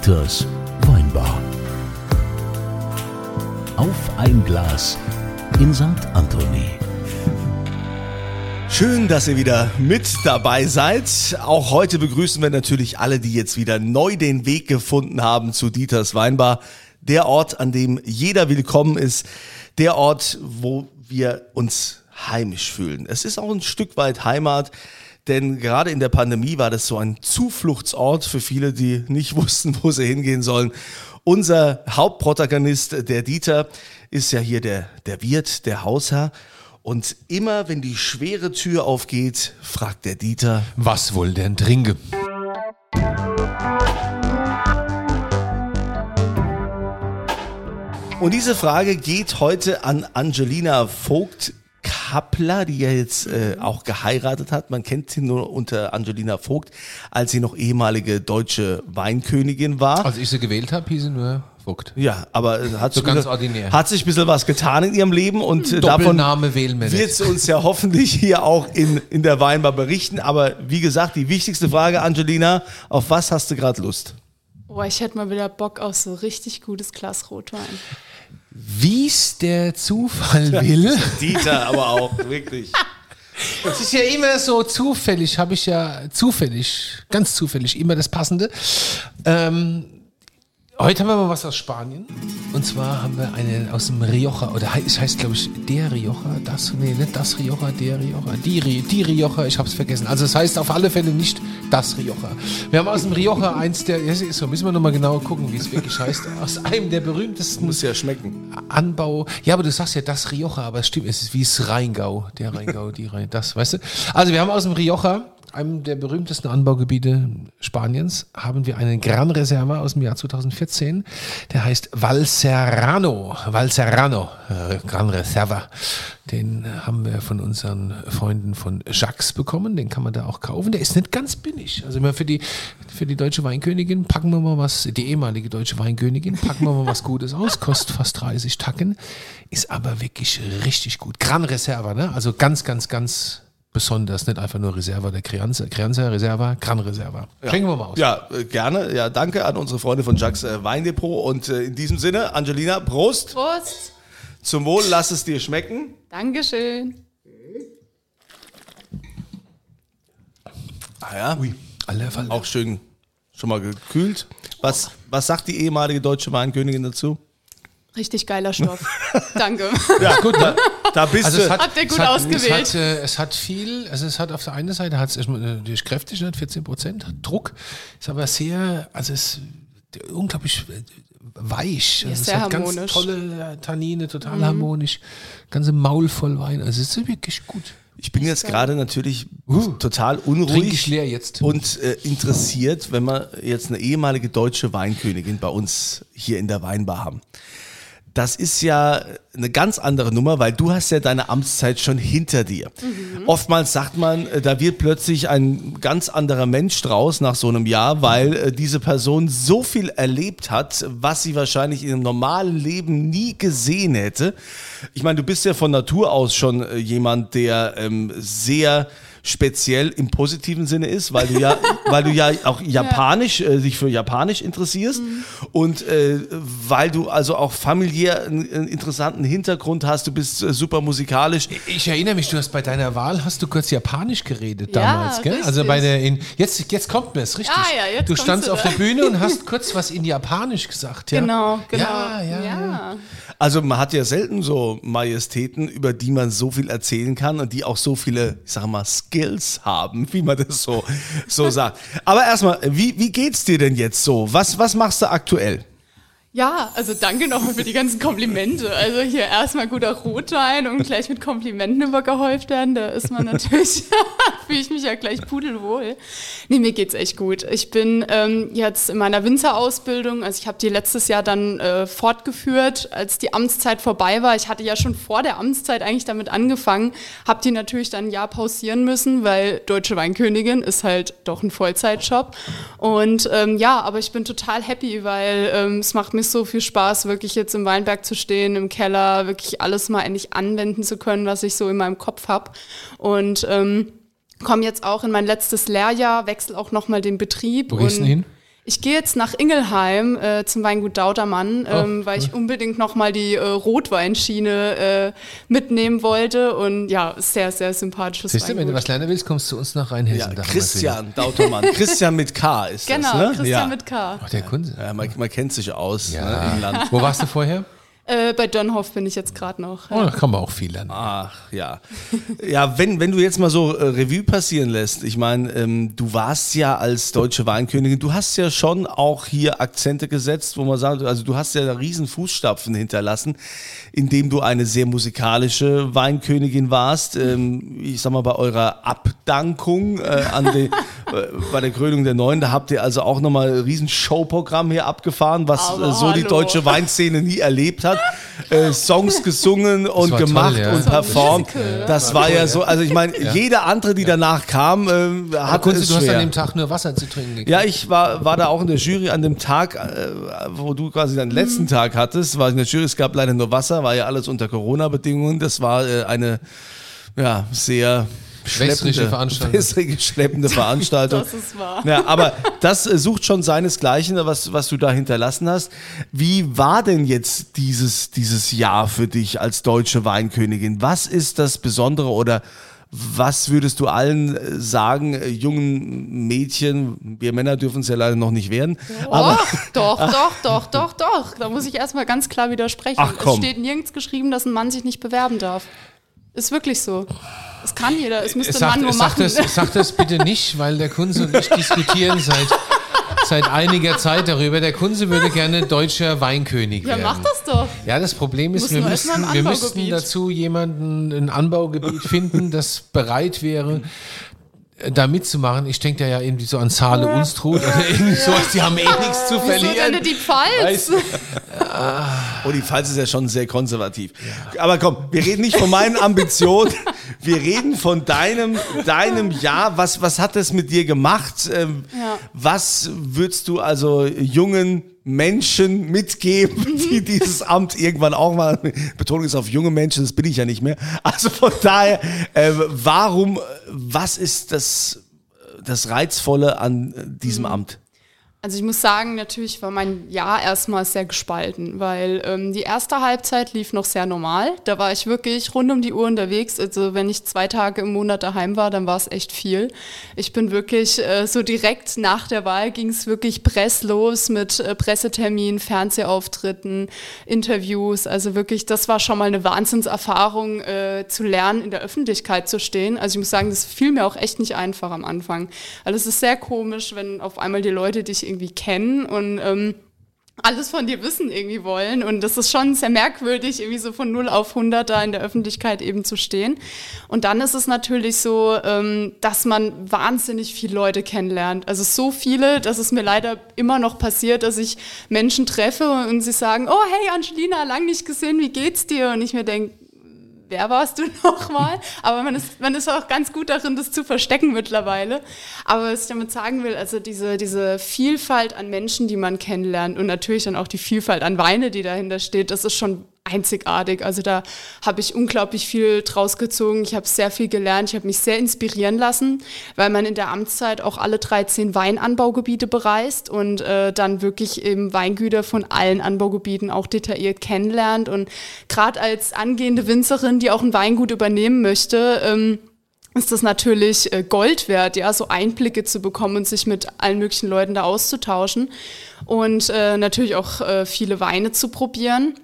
Dieters Weinbar. Auf ein Glas in St. Anthony. Schön, dass ihr wieder mit dabei seid. Auch heute begrüßen wir natürlich alle, die jetzt wieder neu den Weg gefunden haben zu Dieters Weinbar. Der Ort, an dem jeder willkommen ist. Der Ort, wo wir uns heimisch fühlen. Es ist auch ein Stück weit Heimat. Denn gerade in der Pandemie war das so ein Zufluchtsort für viele, die nicht wussten, wo sie hingehen sollen. Unser Hauptprotagonist, der Dieter, ist ja hier der, der Wirt, der Hausherr. Und immer wenn die schwere Tür aufgeht, fragt der Dieter, Was wohl denn trinke? Und diese Frage geht heute an Angelina Vogt Kappler, die ja jetzt äh, auch geheiratet hat. Man kennt sie nur unter Angelina Vogt, als sie noch ehemalige deutsche Weinkönigin war. Als ich sie gewählt habe, hieß sie nur Vogt. Ja, aber äh, hat, So sich ganz bisschen- ordinär. hat sich ein bisschen was getan in ihrem Leben und äh, davon Doppelname wählen wir wird sie uns ja hoffentlich hier auch in, in der Weinbar berichten. Aber wie gesagt, die wichtigste Frage, Angelina, auf was hast du gerade Lust? Boah, ich hätte mal wieder Bock auf so richtig gutes Glas Rotwein. Wie's der Zufall will. Dieter aber auch, wirklich. Es ist ja immer so zufällig, habe ich ja zufällig, ganz zufällig, immer das Passende. Ähm, heute haben wir mal was aus Spanien. Und zwar haben wir eine aus dem Rioja, oder es heißt, glaube ich, der Rioja, das, nee, nicht das Rioja, der Rioja, die, die Rioja, ich habe es vergessen. Also es heißt auf alle Fälle nicht das Rioja. Wir haben aus dem Rioja eins der, ja, so müssen wir nochmal genau gucken, wie es wirklich heißt, aus einem der berühmtesten Muss ja schmecken. Anbau. Ja, aber du sagst ja das Rioja, aber es stimmt, es ist wie das Rheingau. Der Rheingau, die Rhein, das, weißt du? Also wir haben aus dem Rioja, einem der berühmtesten Anbaugebiete Spaniens, haben wir einen Gran Reserva aus dem Jahr 2014. Der heißt Valserrano. Valserrano, äh, Gran Reserva. Den haben wir von unseren Freunden von Jacques bekommen. Den kann man da auch kaufen. Der ist nicht ganz billig. Also immer für die, für die deutsche Weinkönigin packen wir mal was, die ehemalige deutsche Weinkönigin, packen wir mal was Gutes aus. Kostet fast 30 Tacken. Ist aber wirklich richtig gut. Gran Reserva, ne? Also ganz, ganz, ganz besonders. Nicht einfach nur Reserva der Crianza, Crianza Reserva, Gran Reserva. Schenken wir mal aus. Ja, äh, gerne. Ja, danke an unsere Freunde von Jacques äh, Weindepot. Und äh, in diesem Sinne, Angelina, Prost. Prost! Zum Wohl, lass es dir schmecken. Dankeschön. Ah ja, Alle Fall. auch schön schon mal gekühlt. Was, was sagt die ehemalige deutsche Weinkönigin dazu? Richtig geiler Stoff. Danke. Ja, gut, da, da bist Also du. es hat, Habt ihr gut es hat, ausgewählt. Es hat, äh, es hat viel, also es hat auf der einen Seite hat es natürlich kräftig, hat 14 Prozent, hat Druck, ist aber sehr, also es ist unglaublich äh, weich. Also es sehr hat ganz harmonisch. tolle äh, Tannine, total Mhm. harmonisch, ganze Maul voll Wein. Also es ist wirklich gut. ich bin jetzt gerade natürlich Uh, total unruhig leer jetzt. und äh, interessiert, wenn wir jetzt eine ehemalige deutsche Weinkönigin bei uns hier in der Weinbar haben. Das ist ja eine ganz andere Nummer, weil du hast ja deine Amtszeit schon hinter dir. Oftmals sagt man, äh, da wird plötzlich ein ganz anderer Mensch draus nach so einem Jahr, weil äh, diese Person so viel erlebt hat, was sie wahrscheinlich in einem normalen Leben nie gesehen hätte. Ich meine, du bist ja von Natur aus schon äh, jemand, der ähm, sehr speziell im positiven Sinne ist, weil du ja, weil du ja auch Japanisch, äh, dich für Japanisch interessierst und äh, weil du also auch familiär einen, einen interessanten Hintergrund hast, du bist äh, super musikalisch. Ich erinnere mich, du hast bei deiner Wahl hast du kurz Japanisch geredet Ja, damals, gell? Also bei der in, jetzt jetzt kommt mir es richtig. Ah, ja, jetzt du standst du auf da. der Bühne und hast kurz was in Japanisch gesagt, ja? Genau, genau. Ja, ja, ja. Also man hat ja selten so Majestäten, über die man so viel erzählen kann und die auch so viele, ich sag mal, Skills haben, wie man das so, so sagt. Aber erstmal, wie, wie geht's dir denn jetzt so? Was, was machst du aktuell? Ja, also danke nochmal für die ganzen Komplimente. Also hier erstmal guter Rotwein und gleich mit Komplimenten übergehäuft werden, da ist man natürlich, fühle ich mich ja gleich pudelwohl. Nee, mir geht's echt gut. Ich bin ähm, jetzt in meiner Winzerausbildung, also ich habe die letztes Jahr dann äh, fortgeführt, als die Amtszeit vorbei war. Ich hatte ja schon vor der Amtszeit eigentlich damit angefangen, habe die natürlich dann ein Jahr pausieren müssen, weil Deutsche Weinkönigin ist halt doch ein Vollzeitjob. Und ähm, ja, aber ich bin total happy, weil ähm, es macht mir so viel Spaß, wirklich jetzt im Weinberg zu stehen, im Keller, wirklich alles mal endlich anwenden zu können, was ich so in meinem Kopf habe. Und ähm, komme jetzt auch in mein letztes Lehrjahr, wechsle auch nochmal den Betrieb. Wo gehst du und hin? Ich gehe jetzt nach Ingelheim äh, zum Weingut Dautermann, Oh, ähm, weil ich unbedingt nochmal die äh, Rotweinschiene äh, mitnehmen wollte. Und ja, sehr, sehr sympathisches Siehst du, wenn du was lernen willst, kommst du uns nach Ja, Rheinhessen. Wir's Christian Dautermann. Christian mit K ist Genau, das, ne? Christian ja. mit K. Ach, der Kunde. Ja, man, man kennt sich aus Ja. ne, im Land. Wo warst du vorher? Äh, bei Dönhoff bin ich jetzt gerade noch. Oh, da kann man auch viel lernen. Ach ja. Ja, wenn, wenn du jetzt mal so äh, Revue passieren lässt, ich meine, ähm, du warst ja als deutsche Weinkönigin, du hast ja schon auch hier Akzente gesetzt, wo man sagt, also du hast ja da riesen Fußstapfen hinterlassen, indem du eine sehr musikalische Weinkönigin warst. Ähm, ich sag mal, bei eurer Abdankung äh, an die, äh, bei der Krönung der Neuen, da habt ihr also auch nochmal ein riesen Showprogramm hier abgefahren, was Aber äh, so die deutsche Weinszene nie erlebt hat. Äh, Songs gesungen und war toll, gemacht ja. und performt. Das war ja so, also ich meine, jede andere, die danach kam, äh, hat es du hast schwer. an dem Tag nur Wasser zu trinken gekriegt. ja, ich war, war da auch in der Jury an dem Tag, äh, wo du quasi deinen letzten Tag hattest, war ich in der Jury, es gab leider nur Wasser, war ja alles unter Corona-Bedingungen. Das war äh, eine ja, sehr schleppende, Veranstaltung. wässrige, schleppende Veranstaltung. Das ist wahr. Ja, aber das äh, sucht schon seinesgleichen, was, was du da hinterlassen hast. Wie war denn jetzt dieses, dieses Jahr für dich als deutsche Weinkönigin? Was ist das Besondere oder was würdest du allen äh, sagen, äh, jungen Mädchen, wir Männer dürfen es ja leider noch nicht werden, aber doch, doch, doch, doch, doch, doch. Da muss ich erstmal ganz klar widersprechen. Ach, komm. Es steht nirgends geschrieben, dass ein Mann sich nicht bewerben darf. Ist wirklich so. Es kann jeder. Es müsste ein Sag, Mann nur sag, machen. das, sag das bitte nicht, weil der Kunze und ich diskutieren seit, seit einiger Zeit darüber. Der Kunze würde gerne deutscher Weinkönig ja, werden. mach das doch. Ja, das Problem ist, wir müssten, wir müssten dazu jemanden, ein Anbaugebiet finden, das bereit wäre, da mitzumachen. Ich denke da ja irgendwie so an Saale Unstrut oder irgendwie sowas, die haben eh nichts zu Wieso denn verlieren. die Pfalz? Weißt, Oh, die Pfalz ist ja schon sehr konservativ. Aber komm, wir reden nicht von meinen Ambitionen. Wir reden von deinem, deinem Jahr. Was, was hat das mit dir gemacht? Ähm, Ja. Was würdest du also jungen Menschen mitgeben, die dieses Amt irgendwann auch mal, Betonung ist auf junge Menschen, das bin ich ja nicht mehr. Also von daher, äh, warum, was ist das, das Reizvolle an äh, diesem Amt? Also ich muss sagen, natürlich war mein Jahr erstmal sehr gespalten, weil ähm, die erste Halbzeit lief noch sehr normal. Da war ich wirklich rund um die Uhr unterwegs. Also wenn ich zwei Tage im Monat daheim war, dann war es echt viel. Ich bin wirklich äh, so direkt nach der Wahl ging es wirklich presslos mit äh, Presseterminen, Fernsehauftritten, Interviews. Also wirklich, das war schon mal eine Wahnsinnserfahrung, äh, zu lernen, in der Öffentlichkeit zu stehen. Also ich muss sagen, das fiel mir auch echt nicht einfach am Anfang. Also es ist sehr komisch, wenn auf einmal die Leute dich irgendwie kennen und ähm, alles von dir wissen irgendwie wollen. Und das ist schon sehr merkwürdig, irgendwie so von 0 auf 100 da in der Öffentlichkeit eben zu stehen. Und dann ist es natürlich so, ähm, dass man wahnsinnig viele Leute kennenlernt. Also so viele, dass es mir leider immer noch passiert, dass ich Menschen treffe und sie sagen, oh hey Angelina, lang nicht gesehen, wie geht's dir? Und ich mir denke, wer warst du nochmal? Aber man ist, man ist auch ganz gut darin, das zu verstecken mittlerweile. Aber was ich damit sagen will, also diese, diese Vielfalt an Menschen, die man kennenlernt und natürlich dann auch die Vielfalt an Weine, die dahinter steht, das ist schon einzigartig. Also da habe ich unglaublich viel draus gezogen. Ich habe sehr viel gelernt. Ich habe mich sehr inspirieren lassen, weil man in der Amtszeit auch alle 13 Weinanbaugebiete bereist und äh, dann wirklich eben Weingüter von allen Anbaugebieten auch detailliert kennenlernt. Und gerade als angehende Winzerin, die auch ein Weingut übernehmen möchte, ähm, ist das natürlich äh, Gold wert, ja, so Einblicke zu bekommen und sich mit allen möglichen Leuten da auszutauschen und äh, natürlich auch äh, viele Weine zu probieren.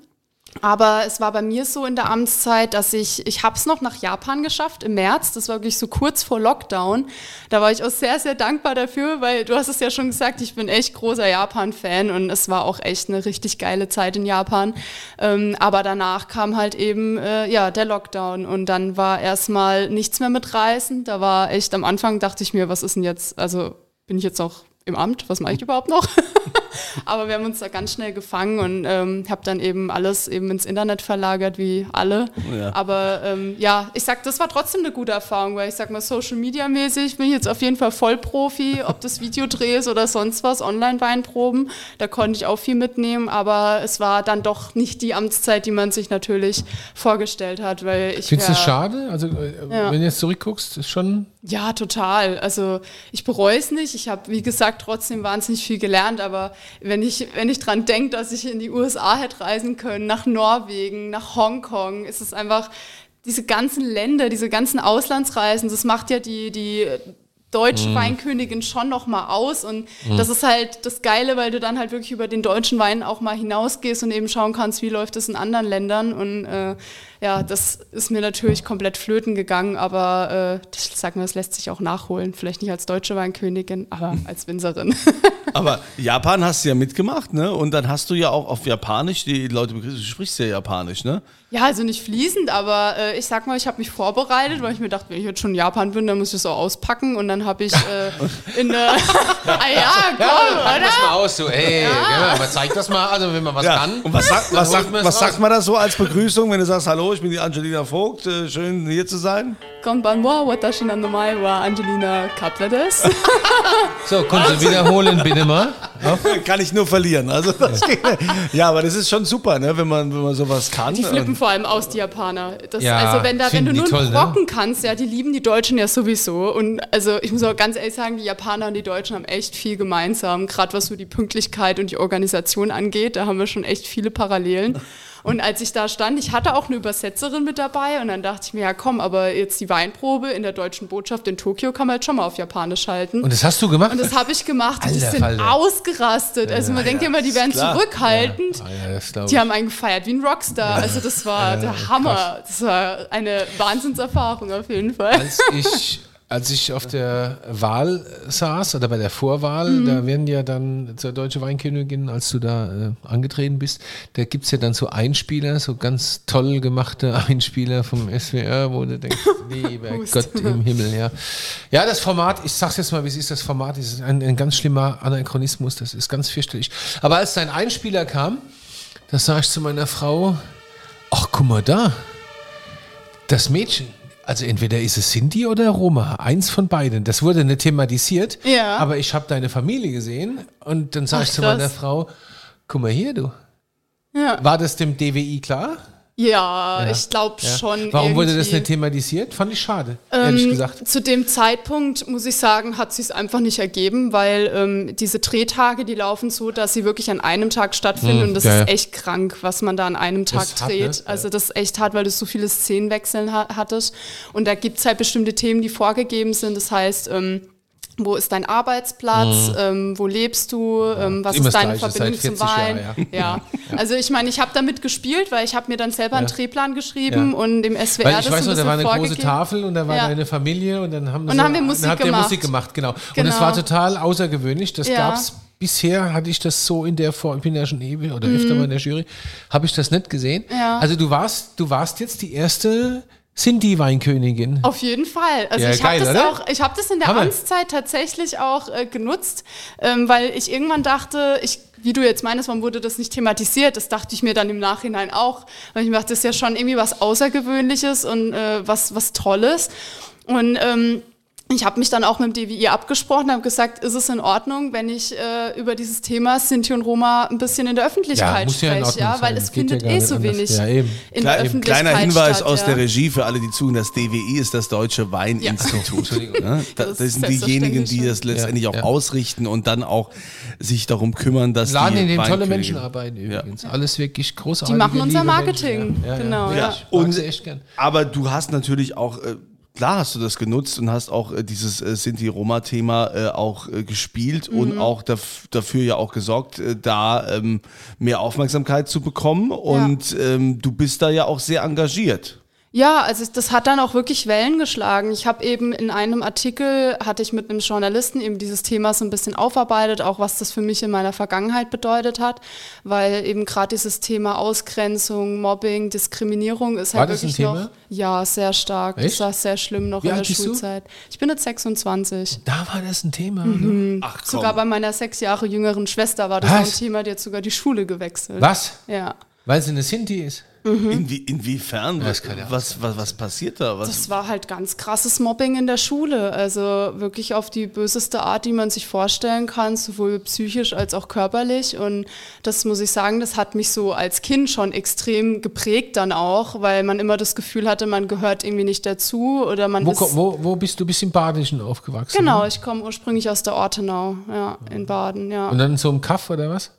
Aber es war bei mir so in der Amtszeit, dass ich, ich habe es noch nach Japan geschafft im März. Das war wirklich so kurz vor Lockdown. Da war ich auch sehr, sehr dankbar dafür, weil du hast es ja schon gesagt, ich bin echt großer Japan-Fan und es war auch echt eine richtig geile Zeit in Japan. Ähm, aber danach kam halt eben äh, ja der Lockdown und dann war erstmal nichts mehr mit Reisen. Da war echt am Anfang dachte ich mir, was ist denn jetzt? Also bin ich jetzt noch im Amt? Was mache ich überhaupt noch? Aber wir haben uns da ganz schnell gefangen und ähm, habe dann eben alles eben ins Internet verlagert, wie alle. Ja. Aber ähm, ja, ich sag, das war trotzdem eine gute Erfahrung, weil ich sag mal, Social Media mäßig bin ich jetzt auf jeden Fall Vollprofi, ob das Videodreh ist oder sonst was, Online-Weinproben. Da konnte ich auch viel mitnehmen, aber es war dann doch nicht die Amtszeit, die man sich natürlich vorgestellt hat, weil ich Findest du es schade? Also, äh, Ja. wenn du jetzt zurückguckst, ist schon. Ja, total. Also ich bereue es nicht. Ich habe, wie gesagt, trotzdem wahnsinnig viel gelernt. Aber wenn ich, wenn ich dran denke, dass ich in die USA hätte reisen können, nach Norwegen, nach Hongkong, ist es einfach diese ganzen Länder, diese ganzen Auslandsreisen, das macht ja die, die deutsche Weinkönigin schon noch mal aus und das ist halt das Geile, weil du dann halt wirklich über den deutschen Wein auch mal hinausgehst und eben schauen kannst, wie läuft es in anderen Ländern und äh, ja, das ist mir natürlich komplett flöten gegangen, aber äh, ich sag mal, das lässt sich auch nachholen. Vielleicht nicht als deutsche Weinkönigin, aber als Winzerin. Aber Japan hast du ja mitgemacht, ne? Und dann hast du ja auch auf Japanisch, die Leute begrüßen, du sprichst ja Japanisch, ne? ja, also nicht fließend, aber äh, ich sag mal, ich habe mich vorbereitet, weil ich mir dachte, wenn ich jetzt schon in Japan bin, dann muss ich das auch auspacken und dann habe ich äh, in der... ah ja, komm, pack das oder? mal aus, so, ey, ja. aber zeig das mal, also wenn man was kann. Und was, sagt, was, sagt, man es was sagt man da so als Begrüßung, wenn du sagst, hallo, ich bin die Angelina Vogt, äh, schön hier zu sein? Konbanwa, watashi no namae wa Angelina Kapler des. So, kannst du wiederholen, bitte mal? Kann ich nur verlieren. Also ja, aber das ist schon super, ne, wenn man, wenn man sowas kann. Die flippen vor allem aus, die Japaner. Das, Ja, also wenn, da, wenn du die nur toll, ne? Brocken kannst, ja, die lieben die Deutschen ja sowieso. Und also ich muss auch ganz ehrlich sagen, die Japaner und die Deutschen haben echt viel gemeinsam, gerade was so die Pünktlichkeit und die Organisation angeht. Da haben wir schon echt viele Parallelen. Und als ich da stand, ich hatte auch eine Übersetzerin mit dabei und dann dachte ich mir, ja komm, aber jetzt die Weinprobe in der deutschen Botschaft in Tokio kann man jetzt schon mal auf Japanisch halten. Und das hast du gemacht? Und das habe ich gemacht und die Alter sind Falter. ausgerastet. Also man denkt ja immer, die werden klar. zurückhaltend. Ja, Die haben einen gefeiert wie ein Rockstar. Also das war der Hammer. Das war eine Wahnsinnserfahrung auf jeden Fall. als ich, als ich auf der Wahl saß oder bei der Vorwahl, Mhm. da werden ja dann zur Deutsche Weinkönigin, als du da äh, angetreten bist, da gibt es ja dann so Einspieler, so ganz toll gemachte Einspieler vom SWR, wo du denkst, lieber. Gott im Himmel, ja. Ja, das Format, ich sag's jetzt mal, wie es ist, das Format ist ein, ein ganz schlimmer Anachronismus, das ist ganz fürchterlich. Aber als dein Einspieler kam, da sag ich zu meiner Frau, ach guck mal da, das Mädchen, also entweder ist es Cindy oder Roma, eins von beiden. Das wurde nicht thematisiert, Ja. aber ich habe deine Familie gesehen und dann sage ich zu meiner Frau, guck mal hier, du. Ja, War das dem DWI klar? Ja, ich glaube Ja. schon. Warum wurde das irgendwie. nicht thematisiert? Fand ich schade, ehrlich Ähm, gesagt. Zu dem Zeitpunkt, muss ich sagen, hat sich einfach nicht ergeben, weil ähm, diese Drehtage, die laufen so, dass sie wirklich an einem Tag stattfinden Hm, und das ja, ist ja. echt krank, was man da an einem Tag ist hart, dreht. ne? Also das ist echt hart, weil du so viele Szenenwechseln ha hattest und da gibt es halt bestimmte Themen, die vorgegeben sind. Das heißt, ähm, wo ist dein Arbeitsplatz, ähm, wo lebst du, ähm, was. Immer ist deine Verbindung zum 40 Wein? Jahren, ja. also ich meine, ich habe damit gespielt, weil ich habe mir dann selber einen Ja. Drehplan geschrieben Ja. und dem SWR Weil ich das weiß so noch, ein da war eine große. Tafel und da war Ja. deine Familie und dann haben Und dann haben wir Musik dann gemacht. Musik gemacht, genau. Und Genau. es war total außergewöhnlich. Das Ja. gab's bisher hatte ich das so in der Form, ich bin ja schon ewig oder öfter mal in der Jury, habe ich das nicht gesehen. Mhm. Ja. Also du warst, du warst jetzt die erste Sinti-Weinkönigin. Auf jeden Fall. Also Ja, ich habe das oder? auch, ich habe das in der Hammer. Amtszeit tatsächlich auch äh, genutzt, ähm, weil ich irgendwann dachte, ich, wie du jetzt meinst, warum wurde das nicht thematisiert? Das dachte ich mir dann im Nachhinein auch, weil ich mir dachte, das ist ja schon irgendwie was Außergewöhnliches und äh, was was Tolles. Und ähm, ich habe mich dann auch mit dem DWI abgesprochen, habe gesagt, ist es in Ordnung, wenn ich äh, über dieses Thema Sinti und Roma ein bisschen in der Öffentlichkeit muss ja in spreche, Ordnung ja, weil sein. es Geht ja findet gar eh nicht so anders. wenig Ja, eben. in Kle- der Öffentlichkeit Kleiner Hinweis statt, aus ja. der Regie für alle, die zuhören. Das DWI ist das Deutsche Weininstitut. Ne? Da- Das Das sind diejenigen, die das letztendlich Ja, auch ja. ausrichten und dann auch sich darum kümmern, dass Laden, die in dem tolle Menschen arbeiten übrigens. Alles wirklich großartig. Die machen unser Marketing. Genau, Ja, ja. Ich Und- echt gern. Aber du hast natürlich auch, äh, klar hast du das genutzt und hast auch äh, dieses äh, Sinti-Roma-Thema äh, auch äh, gespielt Mhm. und auch daf dafür ja auch gesorgt, äh, da ähm, mehr Aufmerksamkeit zu bekommen. Und ähm, du bist da ja auch sehr engagiert. Ja, also das hat dann auch wirklich Wellen geschlagen. Ich habe eben in einem Artikel, hatte ich mit einem Journalisten eben dieses Thema so ein bisschen aufarbeitet, auch was das für mich in meiner Vergangenheit bedeutet hat, weil eben gerade dieses Thema Ausgrenzung, Mobbing, Diskriminierung ist War halt das ein wirklich Thema? noch, ja, sehr stark. Echt? Das war sehr schlimm noch Wie in der bist du? Schulzeit. Ich bin jetzt 26. Da war das ein Thema. Mhm. Ne? Ach komm. Sogar bei meiner sechs Jahre jüngeren Schwester war das Was? ein Thema, die hat sogar die Schule gewechselt. Was? Ja. Weil sie eine Sinti ist. Inwie, inwiefern? ja was, was, was passiert da? Was, Das war halt ganz krasses Mobbing in der Schule. Also wirklich auf die böseste Art, die man sich vorstellen kann, sowohl psychisch als auch körperlich. Und das muss ich sagen, das hat mich so als Kind schon extrem geprägt dann auch, weil man immer das Gefühl hatte, man gehört irgendwie nicht dazu oder man Wo, ist. wo, wo bist du? Du bist im Badischen aufgewachsen? Genau, ne? ich komme ursprünglich aus der Ortenau, ja, in Baden, ja. Und dann so einem Kaff oder was?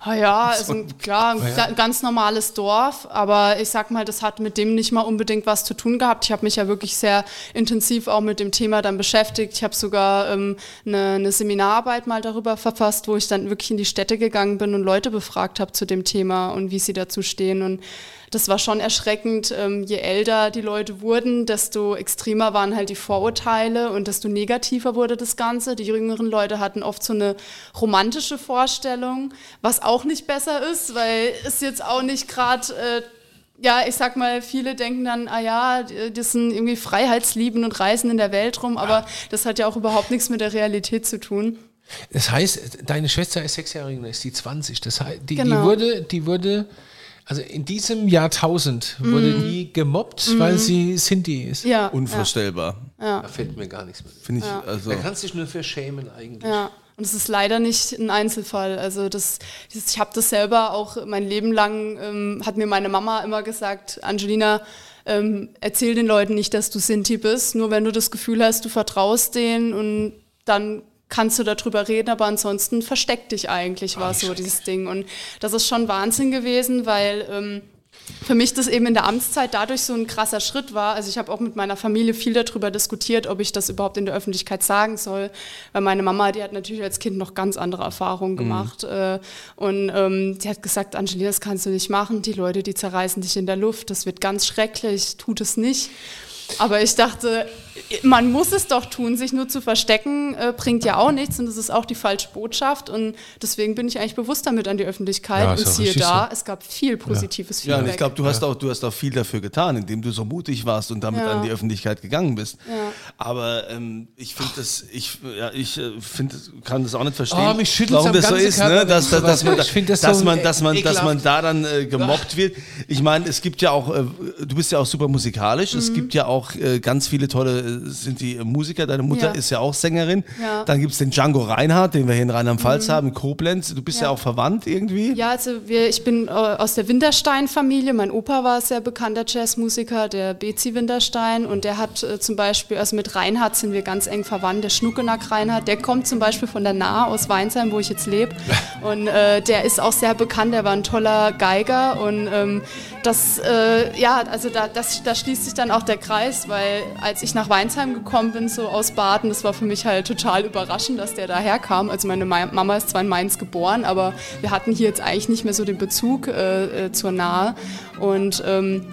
Ah ja, also klar, ein ga- ganz normales Dorf, aber ich sag mal, das hat mit dem nicht mal unbedingt was zu tun gehabt. Ich habe mich ja wirklich sehr intensiv auch mit dem Thema dann beschäftigt. Ich habe sogar ähm, eine, eine Seminararbeit mal darüber verfasst, wo ich dann wirklich in die Städte gegangen bin und Leute befragt habe zu dem Thema und wie sie dazu stehen. Und das war schon erschreckend. Ähm, je älter die Leute wurden, desto extremer waren halt die Vorurteile und desto negativer wurde das Ganze. Die jüngeren Leute hatten oft so eine romantische Vorstellung, was auch nicht besser ist, weil es jetzt auch nicht gerade... Äh, ja, ich sag mal, viele denken dann, ah ja, die- das sind irgendwie Freiheitslieben und reisen in der Welt rum, aber das hat ja auch überhaupt nichts mit der Realität zu tun. Das heißt, deine Schwester ist sechs Jahre jünger, ist die 20. Das heißt, die, die Genau. wurde, die wurde, also in diesem Jahrtausend wurde die gemobbt, weil sie Sinti ist. Mhm. Ja, unvorstellbar. Da fällt mir gar nichts mehr. Finde ich, also. Da kannst du dich nur für schämen eigentlich. Ja, und es ist leider nicht ein Einzelfall. Also das, das ich habe das selber auch mein Leben lang, ähm, hat mir meine Mama immer gesagt, Angelina, ähm, erzähl den Leuten nicht, dass du Sinti bist, nur wenn du das Gefühl hast, du vertraust denen und dann kannst du darüber reden, aber ansonsten versteck dich eigentlich, war so dieses Ding. Und das ist schon Wahnsinn gewesen, weil ähm, für mich das eben in der Amtszeit dadurch so ein krasser Schritt war. Also ich habe auch mit meiner Familie viel darüber diskutiert, ob ich das überhaupt in der Öffentlichkeit sagen soll, weil meine Mama, die hat natürlich als Kind noch ganz andere Erfahrungen gemacht äh, und ähm, die hat gesagt, Angelina, das kannst du nicht machen, die Leute, die zerreißen dich in der Luft, das wird ganz schrecklich, tut es nicht. Aber ich dachte, man muss es doch tun, sich nur zu verstecken, äh, bringt ja auch nichts und das ist auch die falsche Botschaft und deswegen bin ich eigentlich bewusst damit an die Öffentlichkeit Ja, und siehe da, so. es gab viel positives Ja, Feedback. und ich glaube, du hast auch, du hast auch viel dafür getan, indem du so mutig warst und damit Ja. an die Öffentlichkeit gegangen bist. Ja. Aber ähm, ich finde das, ich, ja, ich äh, finde, kann das auch nicht verstehen, Oh, mich warum das so ist, ne? dass, ich dass, dass, man, find das dass so man, dass man, dass man da dann äh, gemobbt wird. Ich meine, es gibt ja auch, äh, du bist ja auch super musikalisch. Es gibt ja auch äh, ganz viele tolle, sind die Musiker. Deine Mutter Ja. ist ja auch Sängerin. Ja. Dann gibt es den Django Reinhardt, den wir hier in Rheinland-Pfalz haben, in Koblenz. Du bist ja. Ja. auch verwandt irgendwie. Ja, also wir, ich bin äh, aus der Winterstein-Familie. Mein Opa war sehr bekannter Jazzmusiker, der Bezi Winterstein. Und der hat äh, zum Beispiel, also mit Reinhard sind wir ganz eng verwandt, der Schnuckenack Reinhard. Der kommt zum Beispiel von der Nahe aus Weinsheim, wo ich jetzt lebe. Und äh, der ist auch sehr bekannt, der war ein toller Geiger. Und ähm, das, äh, ja, also da, das, da schließt sich dann auch der Kreis, weil als ich nach Weinsheim gekommen bin, so aus Baden, das war für mich halt total überraschend, dass der daherkam. Also meine Ma- Mama ist zwar in Mainz geboren, aber wir hatten hier jetzt eigentlich nicht mehr so den Bezug äh, äh, zur Nahe. Und ähm,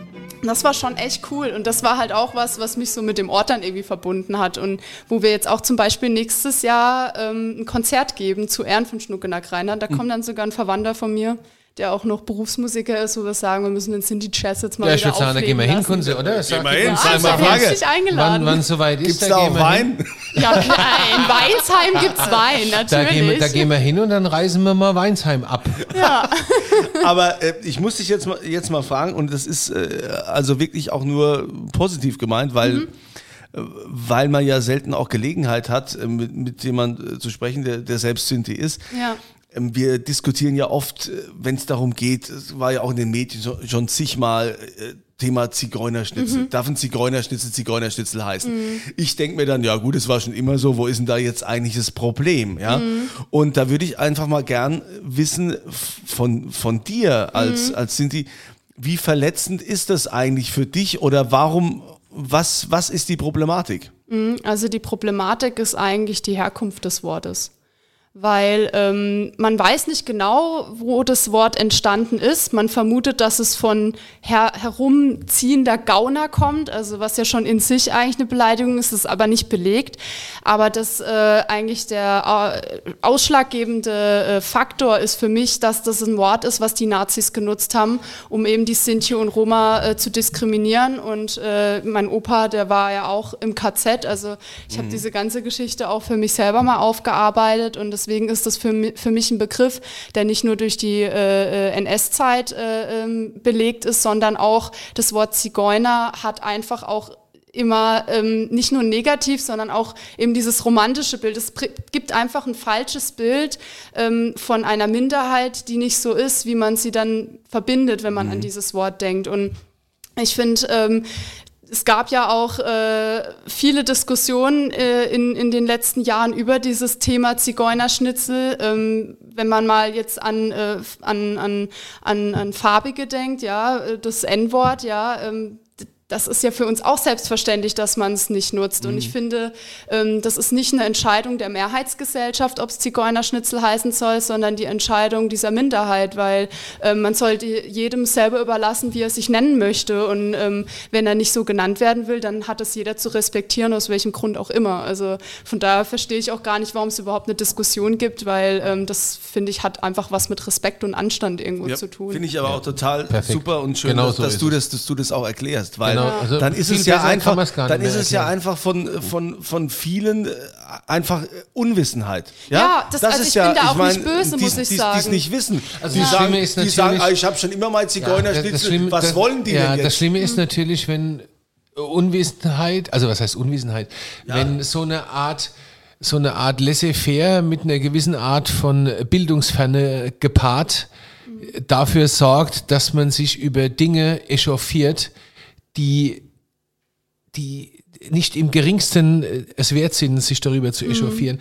das war schon echt cool und das war halt auch was, was mich so mit dem Ort dann irgendwie verbunden hat und wo wir jetzt auch zum Beispiel nächstes Jahr ähm, ein Konzert geben zu Ehren von Schnuckenack Reinhardt. Da kommt dann sogar ein Verwandter von mir, der auch noch Berufsmusiker ist, wo wir sagen, wir müssen den Sinti Jazz jetzt mal Ja, ich wieder würde sagen, da gehen wir hin, aufleben Kunze, oder? Sag mal dir hin, lassen. mal Ja, Frage. ich dich Wann, eingeladen. wann soweit ist, Gibt es da auch gehen wir. Wein? Ja, klar, in Weinsheim gibt's Wein, Da natürlich. gehen, wir, da gehen wir hin und dann reisen wir mal Weinsheim ab. Aber äh, ich muss dich jetzt mal, jetzt mal fragen, und das ist äh, also wirklich auch nur positiv gemeint, weil, Mhm. äh, weil man ja selten auch Gelegenheit hat, äh, mit, mit jemand äh, zu sprechen, der, der selbst Sinti ist. Ja. Ähm, Wir diskutieren ja oft, wenn es darum geht, es war ja auch in den Medien schon zigmal äh, Thema Zigeunerschnitzel. Mhm. Darf ein Zigeunerschnitzel Zigeunerschnitzel heißen? Ich denke mir dann, ja gut, es war schon immer so, wo ist denn da jetzt eigentlich das Problem? Ja? Mhm. Und da würde ich einfach mal gern wissen von, von dir als, Mhm. als Sinti, wie verletzend ist das eigentlich für dich oder warum, was, was ist die Problematik? Also die Problematik ist eigentlich die Herkunft des Wortes. Weil ähm, man weiß nicht genau, wo das Wort entstanden ist. Man vermutet, dass es von her herumziehender Gauner kommt, also was ja schon in sich eigentlich eine Beleidigung ist, ist aber nicht belegt. Aber das äh, eigentlich der äh, ausschlaggebende äh, Faktor ist für mich, dass das ein Wort ist, was die Nazis genutzt haben, um eben die Sinti und Roma äh, zu diskriminieren. Und äh, mein Opa, der war ja auch im KZ, also ich habe diese ganze Geschichte auch für mich selber mal aufgearbeitet und es deswegen ist das für, für mich ein Begriff, der nicht nur durch die äh, äh, NS-Zeit äh, ähm, belegt ist, sondern auch das Wort Zigeuner hat einfach auch immer ähm, nicht nur negativ, sondern auch eben dieses romantische Bild. Es gibt einfach ein falsches Bild ähm, von einer Minderheit, die nicht so ist, wie man sie dann verbindet, wenn man an dieses Wort denkt. Und ich finde, ähm, es gab ja auch äh, viele Diskussionen äh, in, in den letzten Jahren über dieses Thema Zigeunerschnitzel. Ähm, wenn man mal jetzt an, äh, an, an, an, an Farbige denkt, ja, äh, das N-Wort, ja, ähm, das ist ja für uns auch selbstverständlich, dass man es nicht nutzt. Und ich finde, ähm, das ist nicht eine Entscheidung der Mehrheitsgesellschaft, ob es Zigeunerschnitzel heißen soll, sondern die Entscheidung dieser Minderheit, weil ähm, man sollte jedem selber überlassen, wie er sich nennen möchte. Und ähm, wenn er nicht so genannt werden will, dann hat es jeder zu respektieren, aus welchem Grund auch immer. Also von daher verstehe ich auch gar nicht, warum es überhaupt eine Diskussion gibt, weil ähm, das, finde ich, hat einfach was mit Respekt und Anstand irgendwo Ja, zu tun. Finde ich aber auch total Perfekt. super und schön, Genau dass, so dass du das, dass du das auch erklärst, weil Genau, also dann ist es ja einfach, dann ist es ja einfach von, von, von vielen äh, einfach äh, Unwissenheit. Ja, Ja, das- also ich bin da auch nicht böse, die, muss ich die, Die sagen. es nicht wissen. Also die das sagen, Schlimme ist die sagen, natürlich- ah, ich habe schon immer mal Zigeunerschnitzel. Schlimme- Was das- wollen die ja, denn Das jetzt? Schlimme ist natürlich, wenn Unwissenheit, also was heißt Unwissenheit, wenn so eine Art so eine Art laissez-faire mit einer gewissen Art von Bildungsferne gepaart dafür sorgt, dass man sich über Dinge echauffiert, die die nicht im geringsten äh, es wert sind, sich darüber zu echauffieren.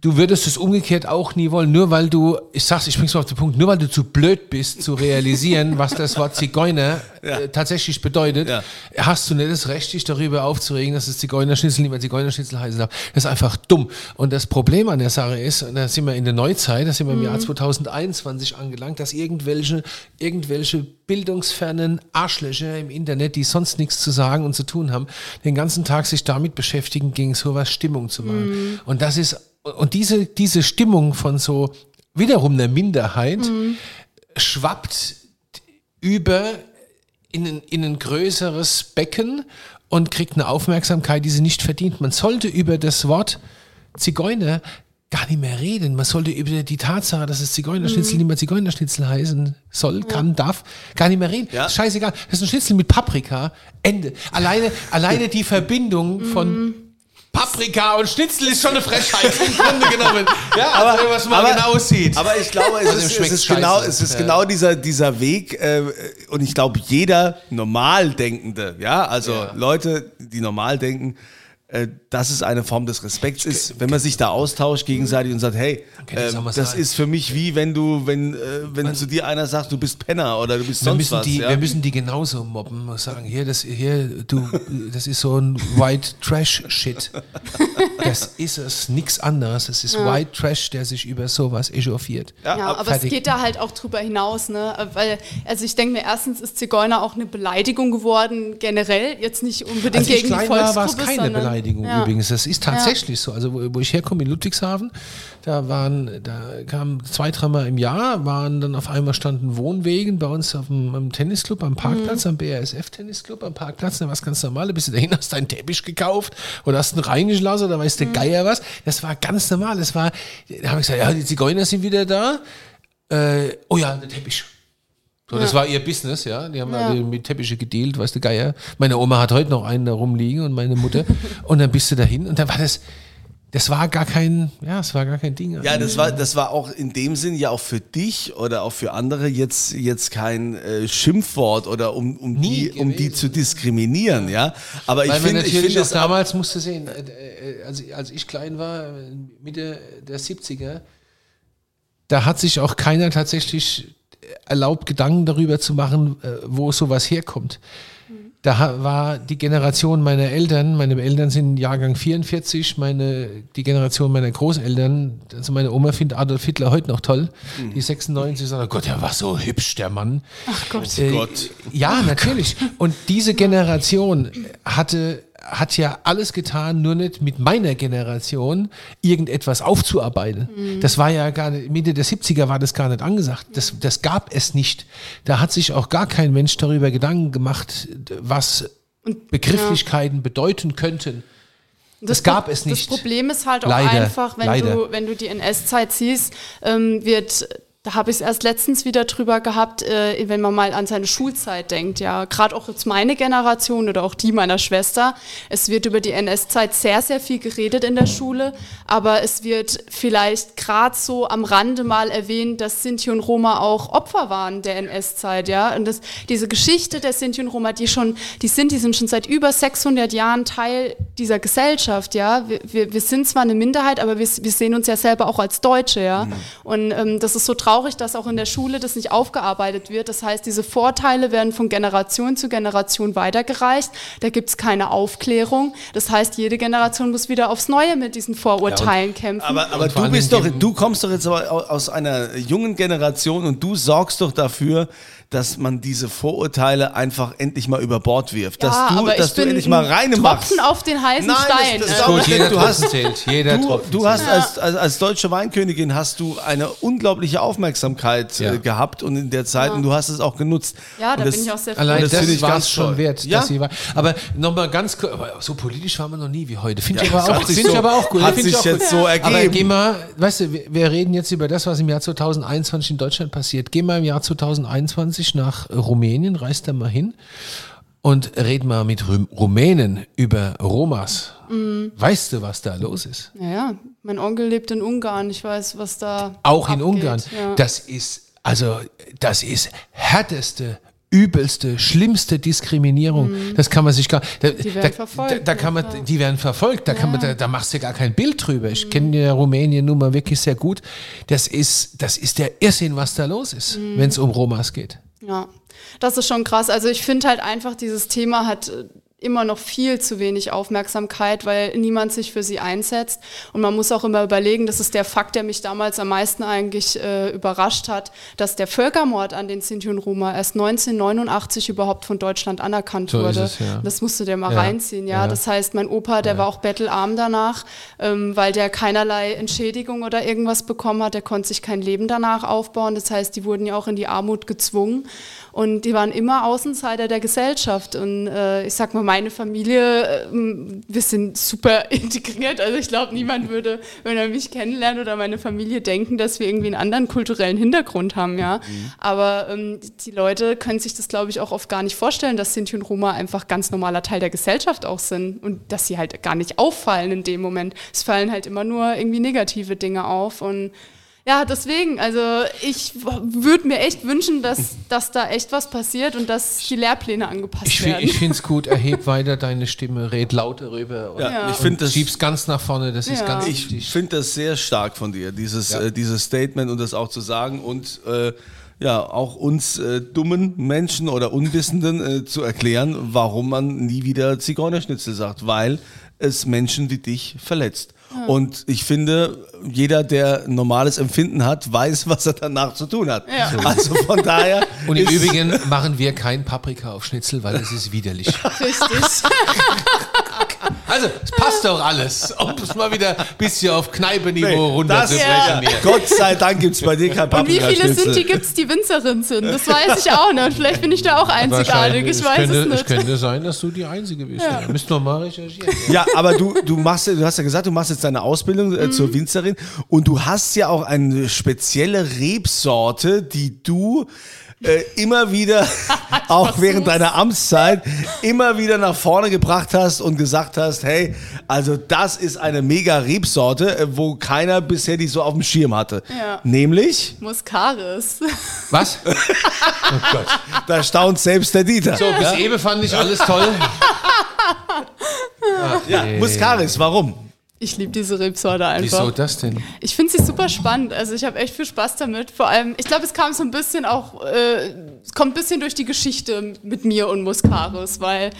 Du würdest es umgekehrt auch nie wollen, nur weil du, ich sag's, ich bring's mal auf den Punkt, nur weil du zu blöd bist, zu realisieren, was das Wort Zigeuner äh, tatsächlich bedeutet, Ja. hast du nicht das Recht, dich darüber aufzuregen, dass es Zigeunerschnitzel nicht mehr Zigeunerschnitzel heißen darf. Das ist einfach dumm. Und das Problem an der Sache ist, und da sind wir in der Neuzeit, da sind wir im Jahr 2021 angelangt, dass irgendwelche, irgendwelche bildungsfernen Arschlöcher im Internet, die sonst nichts zu sagen und zu tun haben, den ganzen Tag sich damit beschäftigen, gegen sowas Stimmung zu machen. Und das ist, und diese, diese Stimmung von so wiederum einer Minderheit schwappt über in in ein größeres Becken und kriegt eine Aufmerksamkeit, die sie nicht verdient. Man sollte über das Wort Zigeuner gar nicht mehr reden. Man sollte über die Tatsache, dass es Zigeunerschnitzel nicht mehr Zigeunerschnitzel heißen soll, kann, darf, gar nicht mehr reden. Ja. Scheißegal. Das ist ein Schnitzel mit Paprika. Ende. Alleine, alleine die Verbindung von Paprika und Schnitzel ist schon eine Frechheit im Grunde genommen. Ja, aber, also, was man genau sieht. Aber ich glaube, es ist, es ist genau, es ist Ja. genau dieser, dieser Weg. Äh, und ich glaube, jeder normal Denkende, ja, also Leute, die normal denken, dass es eine Form des Respekts ist, wenn man sich da austauscht gegenseitig und sagt, hey, ähm, das ist für mich wie wenn du, wenn, äh, wenn zu dir einer sagt, du bist Penner oder du bist wir sonst müssen, was. die, ja? wir müssen die genauso mobben und sagen, hier, das, hier, du, das ist so ein White Trash Shit. Das ist es, nichts anderes. Es ist White Trash, der sich über sowas echauffiert. Ja, ab- aber fertig. es geht da halt auch drüber hinaus, ne? Weil, also ich denke mir, erstens ist Zigeuner auch eine Beleidigung geworden, generell, jetzt nicht unbedingt Als ich gegen die klein war, es Volksgruppe, keine sondern, Beleidigung ja. übrigens. Das ist tatsächlich so. Also wo, wo ich herkomme in Ludwigshafen, da waren, da kamen zwei, dreimal im Jahr, waren dann auf einmal standen Wohnwegen bei uns auf dem, am Tennisclub, am Parkplatz, am BASF Tennisclub, am Parkplatz, da war es ganz normal. Da bist du dahin, hast deinen Teppich gekauft oder hast ihn reingelassen oder weiß der Geier was. Das war ganz normal. Das war, da habe ich gesagt, ja, die Zigeuner sind wieder da. Äh, oh ja, der Teppich. So, das war ihr Business, ja. Die haben Ja. alle mit Teppiche gedealt, weißt du, Geier. Meine Oma hat heute noch einen da rumliegen und meine Mutter. und dann bist du dahin und dann war das, das war gar kein, ja, es war gar kein Ding. Ja, das war, das war auch in dem Sinn ja auch für dich oder auch für andere jetzt, jetzt kein äh, Schimpfwort oder um, um, Nie die, um die gewesen. zu diskriminieren, ja. Aber ich Weil man finde, ich finde damals musste sehen, äh, äh, als, ich- als ich klein war, äh, Mitte der 70er, da hat sich auch keiner tatsächlich erlaubt, Gedanken darüber zu machen, äh, wo sowas herkommt. Da ha- war die Generation meiner Eltern, meine Eltern sind Jahrgang 44, meine, die Generation meiner Großeltern, also meine Oma findet Adolf Hitler heute noch toll, die 96 sagt, oh Gott, der war so hübsch, der Mann. Ach Gott. Äh, Gott. Ja, natürlich. Und diese Generation hatte, hat ja alles getan, nur nicht mit meiner Generation irgendetwas aufzuarbeiten. Das war ja gar nicht, Mitte der 70er war das gar nicht angesagt. Das, das gab es nicht. Da hat sich auch gar kein Mensch darüber Gedanken gemacht, was Begrifflichkeiten bedeuten könnten. Das, gab es nicht. Das Problem ist halt auch Leider, einfach, wenn leider. du, wenn du die NS-Zeit siehst, ähm, wird da habe ich es erst letztens wieder drüber gehabt, äh, wenn man mal an seine Schulzeit denkt, ja, gerade auch jetzt meine Generation oder auch die meiner Schwester. Es wird über die NS-Zeit sehr, sehr viel geredet in der Schule, aber es wird vielleicht gerade so am Rande mal erwähnt, dass Sinti und Roma auch Opfer waren der NS-Zeit, ja. Und das, diese Geschichte der Sinti und Roma, die schon, die Sinti sind schon seit über 600 Jahren Teil dieser Gesellschaft, ja. Wir, wir, wir sind zwar eine Minderheit, aber wir, wir sehen uns ja selber auch als Deutsche, ja. Und ähm, das ist so traurig, dass auch in der Schule das nicht aufgearbeitet wird. Das heißt, diese Vorteile werden von Generation zu Generation weitergereicht. Da gibt es keine Aufklärung. Das heißt, jede Generation muss wieder aufs Neue mit diesen Vorurteilen kämpfen. Aber, aber du bist doch, du kommst doch jetzt aus einer jungen Generation und du sorgst doch dafür, dass man diese Vorurteile einfach endlich mal über Bord wirft. dass du, aber dass ich du bin endlich mal ein rein machst. Tropfen auf den heißen Nein, das- Stein. das ist Also, auch- Gut, jeder du Tropfen hast- zählt. Jeder Du, Tropfen du hast als, als, als deutsche Weinkönigin hast du eine unglaubliche Aufmerksamkeit Ja. äh, gehabt und in der Zeit und du hast es auch genutzt. Ja, da das, bin ich auch sehr froh. Allein das das, ich war es schon wert, Ja. dass sie war. Aber nochmal ganz kurz, aber so politisch waren wir noch nie wie heute. Finde ich Ja, aber das auch, ich so- aber auch gut. hat Finde ich sich jetzt so Aber ergeben. geh mal, weißt du, wir, wir reden jetzt über das, was im Jahr 2021 in Deutschland passiert. Geh mal im Jahr 2021 nach Rumänien, reist da mal hin und red mal mit Rüm Rumänen über Romas. Mhm. Weißt du, was da los ist? ja, ja, mein Onkel lebt in Ungarn. Ich weiß, was da Auch in abgeht. Ungarn. Ja. Das ist, also, das ist härteste, übelste, schlimmste Diskriminierung. Das kann man sich gar, da, Mhm. Die werden da, verfolgt, Da, da kann man, die werden verfolgt. Da kann man, da, da machst du gar kein Bild drüber. Mhm. Ich kenne ja Rumänien nun mal wirklich sehr gut. Das ist, das ist der Irrsinn, was da los ist, Mhm. wenn es um Romas geht. Ja, das ist schon krass. Also ich finde halt einfach, dieses Thema hat äh, immer noch viel zu wenig Aufmerksamkeit, weil niemand sich für sie einsetzt. Und man muss auch immer überlegen, das ist der Fakt, der mich damals am meisten eigentlich äh, überrascht hat, dass der Völkermord an den Sinti und Roma erst 1989 überhaupt von Deutschland anerkannt So wurde. es, ja. Das musst du dir mal Ja, reinziehen, ja. ja. Das heißt, mein Opa, der war auch bettelarm danach, ähm, weil der keinerlei Entschädigung oder irgendwas bekommen hat. Der konnte sich kein Leben danach aufbauen. Das heißt, die wurden ja auch in die Armut gezwungen. Und die waren immer Außenseiter der Gesellschaft. Und äh, ich sag mal, meine Familie, ähm, wir sind super integriert. Also ich glaube, niemand würde, wenn er mich kennenlernt oder meine Familie, denken, dass wir irgendwie einen anderen kulturellen Hintergrund haben, ja. Aber ähm, die Leute können sich das, glaube ich, auch oft gar nicht vorstellen, dass Sinti und Roma einfach ganz normaler Teil der Gesellschaft auch sind und dass sie halt gar nicht auffallen in dem Moment. Es fallen halt immer nur irgendwie negative Dinge auf und ja, deswegen, also ich würde mir echt wünschen, dass, dass da echt was passiert und dass die Lehrpläne angepasst Ich, werden. ich finde es gut, erheb weiter deine Stimme, red lauter rüber. Und, Ja, ich finde das, schieb's ganz nach vorne, das ist Ja. ganz ich finde das sehr stark von dir, dieses, Ja. äh, dieses Statement und das auch zu sagen und äh, ja, auch uns äh, dummen Menschen oder Unwissenden äh, zu erklären, warum man nie wieder Zigeunerschnitzel sagt, weil es Menschen wie dich verletzt. Und ich finde, jeder, der ein normales Empfinden hat, weiß, was er danach zu tun hat. Ja. Also von daher. Und im Übrigen machen wir kein Paprika auf Schnitzel, weil es ist widerlich. Richtig. Also, es passt doch alles. Um es mal wieder ein bisschen auf Kneipeniveau Nee, runterzubrechen. hier. Gott sei Dank gibt es bei dir kein Und wie viele. Sinti gibt es, die Winzerin sind? Das weiß ich auch nicht. Vielleicht bin ich da auch einzigartig. Ich weiß könnte, es nicht. Es könnte sein, dass du die Einzige bist. Ja. Müssen wir mal recherchieren. Ja, aber du, du machst, ja- du hast ja gesagt, du machst jetzt deine Ausbildung äh, Mhm. zur Winzerin und du hast ja auch eine spezielle Rebsorte, die du äh, immer wieder, auch während deiner Amtszeit, immer wieder nach vorne gebracht hast und gesagt hast, hey, also das ist eine mega Rebsorte, äh, wo keiner bisher die so auf dem Schirm hatte. Ja. Nämlich, Muscaris. Was? Oh Gott. da staunt selbst der Dieter. So, bis eben fand ich alles toll. ja, Muscaris, warum? Ich liebe diese Rebsorte einfach. Wieso das denn? Ich finde sie super spannend. Also ich habe echt viel Spaß damit. Vor allem, ich glaube, es kam so ein bisschen auch, äh, es kommt ein bisschen durch die Geschichte mit mir und Muscaris, weil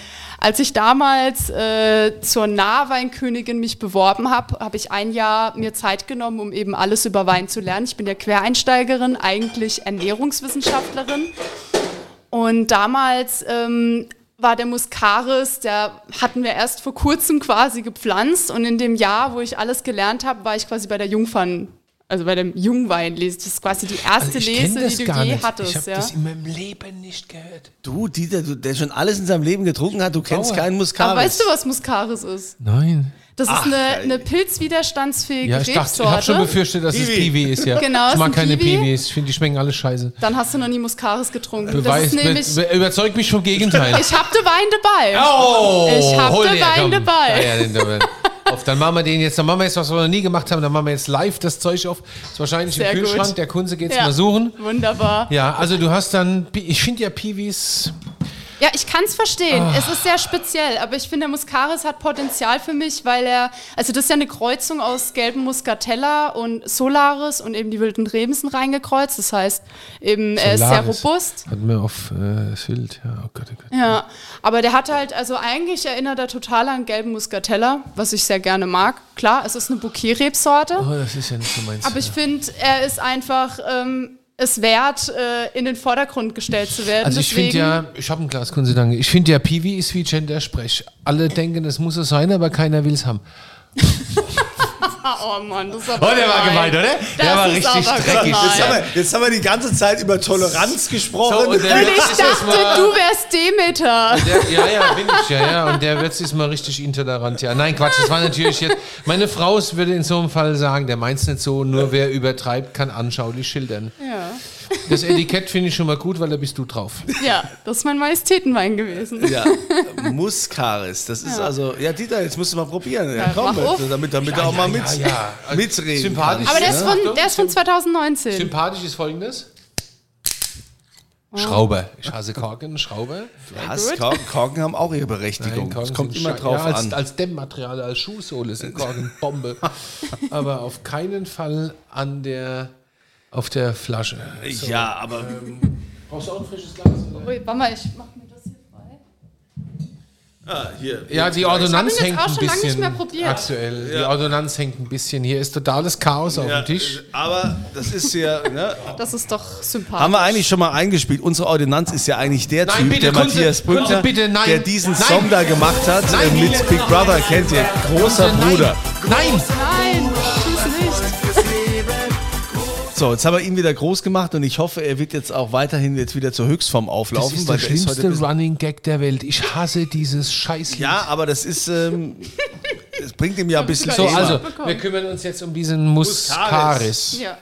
als ich damals äh, zur Nahweinkönigin mich beworben habe, habe ich ein Jahr mir Zeit genommen, um eben alles über Wein zu lernen. Ich bin ja Quereinsteigerin, eigentlich Ernährungswissenschaftlerin. Und damals ähm, war der Muscaris, der hatten wir erst vor kurzem quasi gepflanzt und in dem Jahr, wo ich alles gelernt habe, war ich quasi bei der Jungfern, also bei dem Jungweinlese. Das ist quasi die erste Also Lese, die du gar je nicht. hattest. Ich habe ja. das in meinem Leben nicht gehört. Du, Dieter, du, der schon alles in seinem Leben getrunken hat, du kennst Sauer. keinen Muscaris. Aber weißt du, was Muscaris ist? Nein. Das Ach, ist eine, eine pilzwiderstandsfähige Ja, ich dachte, ich habe schon befürchtet, dass es Piwi. Piwi ist, ja. Genau, ich ist mag ein keine Piwi. Piwis. Ich finde, die schmecken alle scheiße. Dann hast du noch nie Muscaris getrunken. Beweis, das ist nämlich, be, be, überzeugt mich vom Gegenteil. ich hab de Wein dabei. Oh, Ich hab hol den Wein dabei. Ja, ja, den, den, auf, dann machen wir den jetzt, dann machen wir jetzt, was wir noch nie gemacht haben, dann machen wir jetzt live das Zeug auf. Ist wahrscheinlich Sehr im Kühlschrank, gut. der Kunze geht's Ja. mal suchen. Wunderbar. Ja, also du hast dann, ich finde ja Piwis, Ja, ich kann es verstehen. Ah. Es ist sehr speziell, aber ich finde, der Muscaris hat Potenzial für mich, weil er, also das ist ja eine Kreuzung aus gelben Muscatella und Solaris und eben die wilden Rebensen reingekreuzt. Das heißt, eben er ist sehr robust. hatten wir auf äh, Sylt, ja, oh Gott, oh Gott. Ja, aber der hat halt, also eigentlich erinnert er total an gelben Muscatella, was ich sehr gerne mag. Klar, es ist eine Bouquet-Rebsorte, Oh, das ist ja nicht so meins. aber ich finde, er ist einfach ähm, es wert, äh, in den Vordergrund gestellt zu werden. Also ich finde ja, ich habe ein Glas Kunze, danke. Ich finde ja, Piwi ist wie Gendersprech. Alle denken, es muss es sein, aber keiner will es haben. Oh Mann, das ist aber Oh, der war gemein, oder? Der Das war ist richtig aber dreckig. Jetzt haben, wir, jetzt haben wir die ganze Zeit über Toleranz gesprochen. So, und der Und ich dachte, du wärst Demeter. Der, ja, ja, bin ich, ja, ja. Und der wird sich mal richtig intolerant, ja. Nein, Quatsch, das war natürlich jetzt. Meine Frau würde in so einem Fall sagen, der meint es nicht so, nur wer übertreibt, kann anschaulich schildern. Ja. Das Etikett finde ich schon mal gut, weil da bist du drauf. ja, das ist mein Majestätenwein gewesen. Ja, Muscaris, das ist also, ja Dieter, jetzt musst du mal probieren. Ja, Ja, komm, auf. damit, damit Ja, du auch ja, mal ja, mit, ja. Mitreden sympathisch. Aber der ist, Ja, von, der ist von 2019. Sympathisch ist folgendes. Schrauber. Ich hasse Korken, Schrauber. Hast, gut. Korken, Korken haben auch ihre Berechtigung. Es kommt immer drauf ja, als, an. Als Dämmmaterial, als Schuhsohle sind Korken Bombe. Aber auf keinen Fall an der, auf der Flasche. So. Ja, aber Brauchst du auch ein frisches Glas? Oder? Ui, warte mal, ich mach mir. Ah, hier. Ja, die Ordonnanz hängt auch ein schon lange nicht bisschen mehr probiert. aktuell. Die Ja. Ordonnanz hängt ein bisschen. Hier ist totales Chaos auf Ja, dem Tisch. Aber das ist ja, ne, Das ist doch sympathisch. haben wir eigentlich schon mal eingespielt. Unsere Ordonnanz ist ja eigentlich der Nein, Typ, bitte, der Kunze, Matthias Brückner, der diesen Nein. Song da gemacht hat Nein. äh, mit Big Brother, kennt ihr? Großer Nein. Bruder. Nein! Nein. So, jetzt haben wir ihn wieder groß gemacht und ich hoffe, er wird jetzt auch weiterhin jetzt wieder zur Höchstform Das auflaufen. ist weil der der ist heute schlimmste bisschen- Running Gag der Welt. Ich hasse dieses Scheißlied. Ja, aber das ist, ähm, es bringt ihm ja ein bisschen So, also, bekommen. wir kümmern uns jetzt um diesen Muscaris. Ja.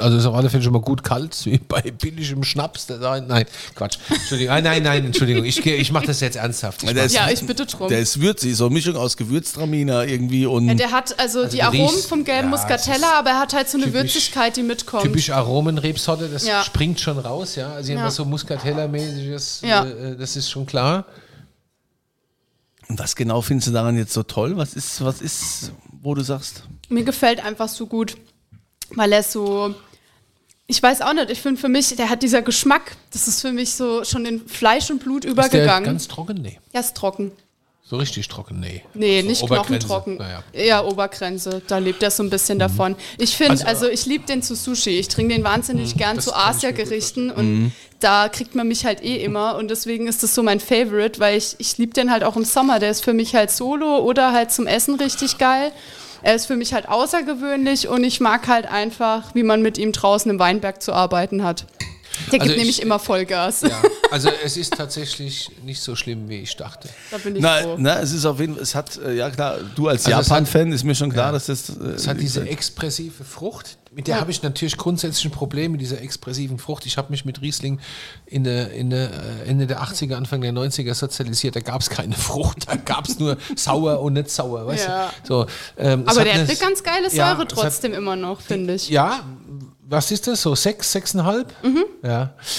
Also ist auf alle Fälle schon mal gut kalt, wie bei billigem Schnaps. Nein, Quatsch. Entschuldigung, nein, nein, nein, Entschuldigung. Ich, ich mache das jetzt ernsthaft. Ich ist- Ja, ich bitte drum. Der ist würzig, so eine Mischung aus Gewürztraminer irgendwie und Ja, der hat also, die du Aromen riechst- vom gelben ja, Muscatella, aber er hat halt so eine typisch- Würzigkeit, die mitkommt. Typisch Aromenrebsorte, das Ja. springt schon raus, ja. Also irgendwas Ja. so Muscatella-mäßiges, Ja. äh, das ist schon klar. Und was genau findest du daran jetzt so toll? Was ist, was ist, wo du sagst? Mir gefällt einfach so gut, weil er so. Ich weiß auch nicht, ich finde für mich, der hat dieser Geschmack, das ist für mich so schon in Fleisch und Blut Ist der übergegangen. ganz trocken? Nee. Ja, ist trocken. So richtig trocken? Nee. Nee, So nicht knochentrocken. naja. Eher Obergrenze. Da lebt er so ein bisschen davon. Ich finde, Also- also, ich liebe den zu Sushi. Ich trinke den wahnsinnig gern das zu Asia-Gerichten und da kriegt man mich halt eh immer und deswegen ist das so mein Favorite, weil ich, ich liebe den halt auch im Sommer. Der ist für mich halt solo oder halt zum Essen richtig geil. Er ist für mich halt außergewöhnlich und ich mag halt einfach, wie man mit ihm draußen im Weinberg zu arbeiten hat. Der Also gibt ich- nämlich immer Vollgas. Ja, also es ist tatsächlich nicht so schlimm, wie ich dachte. Da bin ich Na, froh. na, es ist auf jeden Fall, es hat, äh, ja klar, du als Also Japan-Fan ist mir schon klar, dass das. Äh, Es hat diese expressive Frucht, mit der habe ich natürlich grundsätzlich ein Problem mit dieser expressiven Frucht. Ich habe mich mit Riesling in der, in der, äh, Ende der 80er, Anfang der 90er sozialisiert. Da gab es keine Frucht, da gab es nur sauer und nicht sauer. Weißt Ja. du? So, ähm, Aber hat der hat eine- ganz geile Ja, Säure hat- trotzdem immer noch, finde ich. Ja, was ist das? So sechs, sechseinhalb? Ja.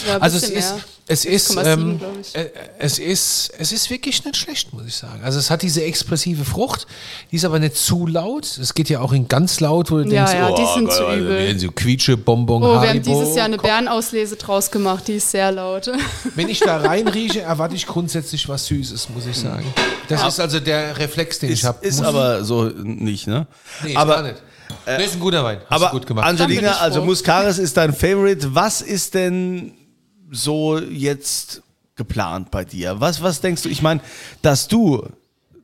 Ja, ein also es ist, es ist, 6,7, ähm, ich. äh, es ist, es ist wirklich nicht schlecht, muss ich sagen. Also es hat diese expressive Frucht, die ist aber nicht zu laut. Es geht ja auch in ganz laut, wo du Ja, denkst, ja, die oh, sind zu Gott, übel. werden so Quietsche, Bonbon, Oh, wir haben dieses Jahr eine Bärenauslese draus gemacht, die ist sehr laut. Wenn ich da reinrieche, erwarte ich grundsätzlich was Süßes, muss ich sagen. Das ist also der Reflex, den ich ist, habe. ist aber so nicht, ne? nee, aber gar nicht. Nee, ist ein guter Wein. Hast du aber gut gemacht. Angelina, also. Muscaris ist dein Favorite. Was ist denn so jetzt geplant bei dir? Was, was denkst du? Ich meine, dass du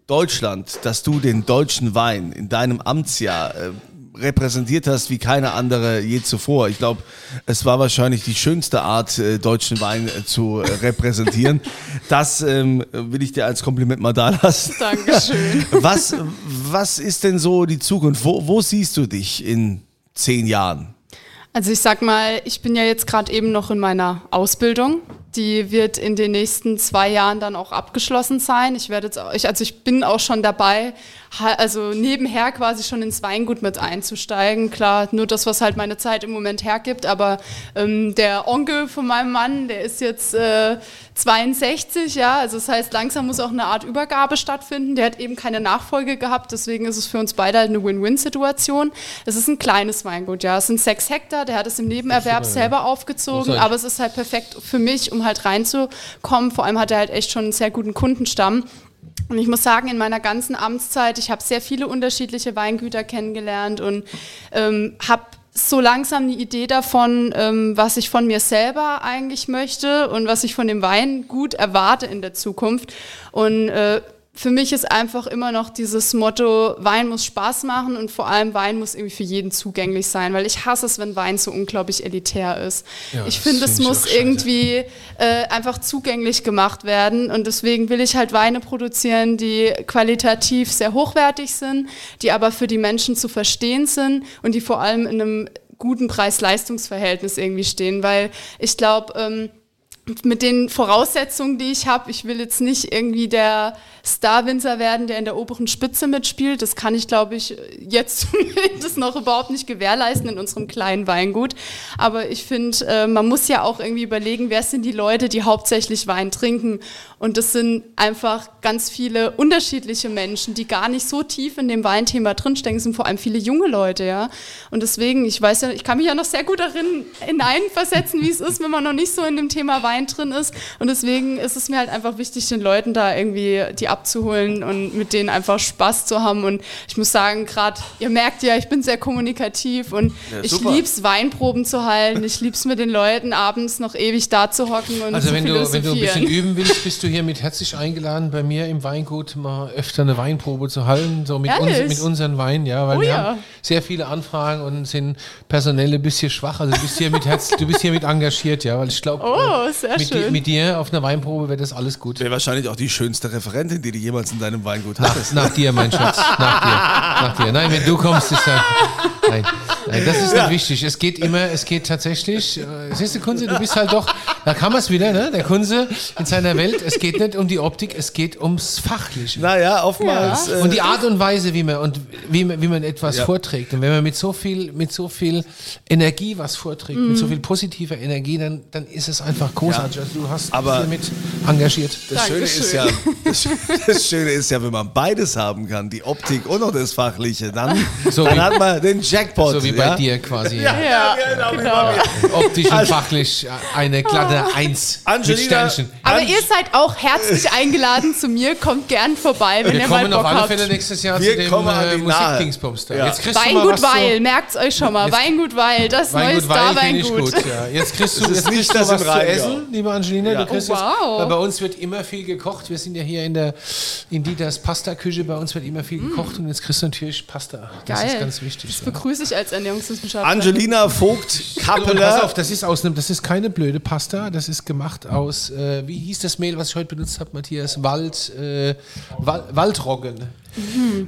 Deutschland, dass du den deutschen Wein in deinem Amtsjahr äh, repräsentiert hast wie keine andere je zuvor. Ich glaube, es war wahrscheinlich die schönste Art, äh, deutschen Wein äh, zu äh, repräsentieren. Das ähm, will ich dir als Kompliment mal da lassen. Dankeschön. Was, was ist denn so die Zukunft? Wo, wo siehst du dich in zehn Jahren? Also ich sag mal, ich bin ja jetzt gerade eben noch in meiner Ausbildung. Die wird in den nächsten zwei Jahren dann auch abgeschlossen sein. Ich werde jetzt, auch, ich, also ich bin auch schon dabei, also nebenher quasi schon ins Weingut mit einzusteigen. Klar, nur das, was halt meine Zeit im Moment hergibt. Aber ähm, der Onkel von meinem Mann, der ist jetzt äh, 62, ja. Also das heißt, langsam muss auch eine Art Übergabe stattfinden. Der hat eben keine Nachfolge gehabt, deswegen ist es für uns beide halt eine Win-Win-Situation. Es ist ein kleines Weingut, ja. Es sind sechs Hektar, der hat es im Nebenerwerb selber aufgezogen, aber es ist halt perfekt für mich, um halt reinzukommen. Vor allem hat er halt echt schon einen sehr guten Kundenstamm. Und ich muss sagen, in meiner ganzen Amtszeit, ich habe sehr viele unterschiedliche Weingüter kennengelernt und ähm, habe so langsam eine Idee davon, ähm, was ich von mir selber eigentlich möchte und was ich von dem Wein gut erwarte in der Zukunft. Und äh, für mich ist einfach immer noch dieses Motto, Wein muss Spaß machen und vor allem Wein muss irgendwie für jeden zugänglich sein, weil ich hasse es, wenn Wein so unglaublich elitär ist. Ja, ich finde, es find muss irgendwie äh, einfach zugänglich gemacht werden und deswegen will ich halt Weine produzieren, die qualitativ sehr hochwertig sind, die aber für die Menschen zu verstehen sind und die vor allem in einem guten Preis-Leistungs-Verhältnis irgendwie stehen, weil ich glaube, ähm, mit den Voraussetzungen, die ich habe, ich will jetzt nicht irgendwie der Star-Winzer werden, der in der oberen Spitze mitspielt. Das kann ich, glaube ich, jetzt zumindest noch überhaupt nicht gewährleisten in unserem kleinen Weingut. Aber ich finde, äh, man muss ja auch irgendwie überlegen, wer sind die Leute, die hauptsächlich Wein trinken. Und das sind einfach ganz viele unterschiedliche Menschen, die gar nicht so tief in dem Weinthema drinstecken, Das sind vor allem viele junge Leute, ja. Und deswegen, ich weiß ja, ich kann mich ja noch sehr gut darin hineinversetzen, wie es ist, wenn man noch nicht so in dem Thema Wein drin ist. Und deswegen ist es mir halt einfach wichtig, den Leuten da irgendwie die abzuholen und mit denen einfach Spaß zu haben. Und ich muss sagen, gerade, ihr merkt ja, ich bin sehr kommunikativ und ich super. lieb's, Weinproben zu halten. Ich lieb's mit den Leuten abends noch ewig da zu hocken und Also zu wenn du, wenn du ein bisschen üben willst, bist du hiermit herzlich eingeladen, bei mir im Weingut mal öfter eine Weinprobe zu halten, so mit, uns, mit unseren Weinen, ja, weil Oh wir ja. haben sehr viele Anfragen und sind personell ein bisschen schwach. Also du bist hier mit Herz, du bist hier mit engagiert, ja, weil ich glaube, Oh, sehr mit, mit dir auf einer Weinprobe wird das alles gut. Wäre wahrscheinlich auch die schönste Referentin, die du jemals in deinem Weingut Nach, hattest. nach dir, mein Schatz. Nach dir. Nach dir. Nein, wenn du kommst, ist ja. Nein, nein das ist nicht wichtig. Es geht immer, es geht tatsächlich. Äh, siehst du, Kunze, du bist halt doch. Da kann man es wieder, ne? Der Kunze in seiner Welt. Es geht nicht um die Optik, es geht ums Fachliche. Naja, oftmals. Äh, Und die Art und Weise, wie man und wie man, wie man etwas Ja. vorträgt. Und wenn man mit so viel, mit so viel Energie was vorträgt, mit Mhm. so viel positiver Energie, dann, dann ist es einfach großartig. Also du hast Aber- dich damit engagiert. Das Schöne, ist ja, das, das Schöne ist ja, wenn man beides haben kann, die Optik und auch das Fachliche, dann, So dann wie- hat man den Jackpot. So wie bei ja? dir quasi. Ja, genau. Optisch und fachlich eine glatte Eins mit Angelina- Sternchen. Aber An- ihr seid auch herzlich eingeladen zu mir. Kommt gern vorbei, wenn Wir ihr mal kommen Bock auf alle habt. Fälle nächstes Jahr Wir zu dem kommen äh, die nahe. Musikdingsbums da. Ja. Jetzt kriegst du mal Weingut Weil, merkt's euch schon mal. Jetzt- Weingut Weil, das neue Weingut Weil finde ich Star-Weingut. gut. Ja. Jetzt kriegst du, Das jetzt nicht das was im zu essen, liebe Angelina. Ja. Du kriegst Oh, jetzt, wow. weil bei uns wird immer viel gekocht. Wir sind ja hier in der in Dieters Pasta-Küche. Bei uns wird immer viel gekocht und jetzt kriegst du natürlich Pasta. Das Mm. Geil. ist ganz wichtig. Das begrüße ich als Ernährungswissenschaftler. Angelina Vogt Und pass Kappeler. auf, das ist aus einem, das ist keine blöde Pasta, das ist gemacht aus, äh, wie hieß das Mehl, was ich heute benutzt habe, Matthias? Wald, äh, Wal Waldroggen.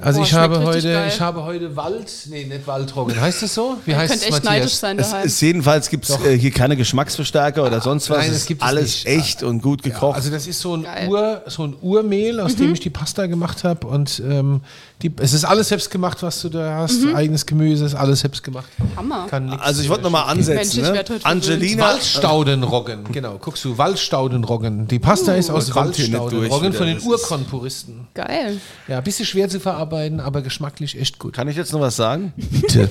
Also Boah, ich habe heute, geil. ich habe heute Wald, nee, nicht Waldroggen. Heißt das so? Wie heißt könnt es, echt neidisch Matthias? sein Es ist jedenfalls gibt es äh, hier keine Geschmacksverstärker oder sonst was. Nein, es ist gibt es alles nicht. echt und gut gekocht. Also das ist so ein, Geil. Ur, so ein Urmehl, aus Mhm. dem ich die Pasta gemacht habe und ähm, die, es ist alles selbst gemacht, was du da hast. Mhm. Eigenes Gemüse, ist alles selbst gemacht. Hammer. Also ich wollte nochmal Mensch, ansetzen. ich Ne? Angelina. Waldstaudenroggen, genau. Guckst du, Waldstaudenroggen. Die Pasta ist aus Uh, nicht durch Waldstaudenroggen von den das ist- Urkonpuristen. Geil. Ja, ein bisschen schwer zu verarbeiten, aber geschmacklich echt gut. Kann ich jetzt noch was sagen? Bitte.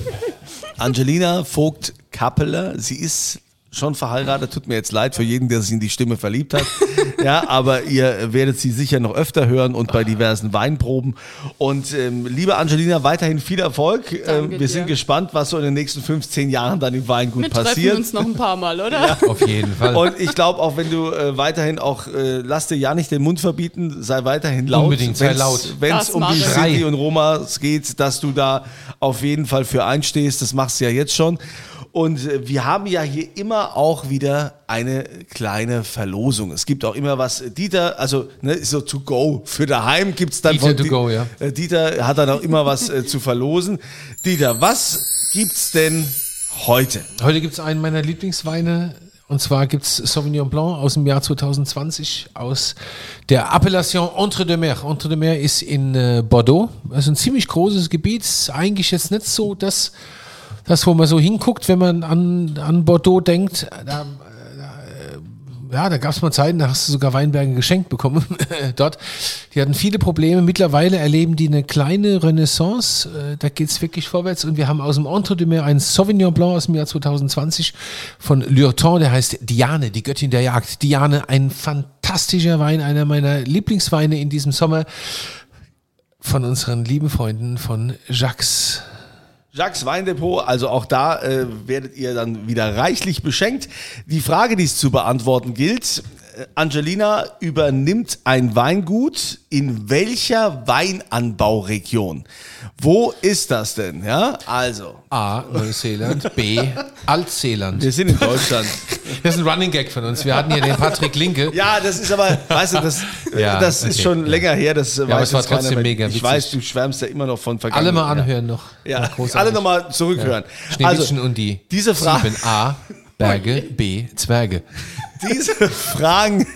Angelina Vogt Kappeler, sie ist schon verheiratet. Tut mir jetzt leid für jeden, der sich in die Stimme verliebt hat. ja, aber ihr werdet sie sicher noch öfter hören und bei diversen Weinproben. Und ähm, liebe Angelina, weiterhin viel Erfolg. Ähm, wir dir. sind gespannt, was so in den nächsten 15 Jahren dann im Weingut Wir treffen passiert. uns noch ein paar Mal, oder? Auf jeden Fall. Und ich glaube auch, wenn du äh, weiterhin auch, äh, lass dir ja nicht den Mund verbieten, sei weiterhin laut. Unbedingt, sei laut. Wenn es um die. City und Romas geht, dass du da auf jeden Fall für einstehst. Das machst du ja jetzt schon. Und äh, wir haben ja hier immer auch wieder eine kleine Verlosung. Es gibt auch immer was, Dieter, also ne, so to go. Für daheim gibt es dann Dieter von to go, ja. äh, Dieter hat dann auch immer was äh, zu verlosen. Dieter, was gibt's denn heute? Heute gibt es einen meiner Lieblingsweine. Und zwar gibt es Sauvignon Blanc aus dem Jahr 2020 aus der Appellation Entre de Mer. Entre de Mer ist in äh, Bordeaux. Das ist ein ziemlich großes Gebiet. Eigentlich jetzt nicht so das, das wo man so hinguckt, wenn man an, an Bordeaux denkt. Da, ja, da gab es mal Zeiten, da hast du sogar Weinberge geschenkt bekommen dort. Die hatten viele Probleme. Mittlerweile erleben die eine kleine Renaissance. Äh, Da geht's wirklich vorwärts. Und wir haben aus dem Entre de Mer einen Sauvignon Blanc aus dem Jahr 2020 von Lurton, der heißt Diane, die Göttin der Jagd. Diane, ein fantastischer Wein, einer meiner Lieblingsweine in diesem Sommer von unseren lieben Freunden von Jacques. Jacques Weindepot, also auch da äh, werdet ihr dann wieder reichlich beschenkt. Die Frage, die es zu beantworten gilt, Angelina übernimmt ein Weingut in welcher Weinanbauregion? Wo ist das denn? Ja, also, A. Neuseeland, B. Altseeland. wir sind in Deutschland. Das ist ein Running Gag von uns. Wir hatten hier den Patrick Linke. Ja, das ist aber, weißt du, das, Ja, das ist okay, schon ja. länger her. Das aber es war keiner trotzdem mehr. mega Ich witzig. weiß, du schwärmst ja immer noch von Alle Vergangenheit. mal anhören noch. Ja, alle nochmal zurückhören. Schneewittchen Also, und die diese Frage- 7a Berge, B Zwerge. Diese Fragen,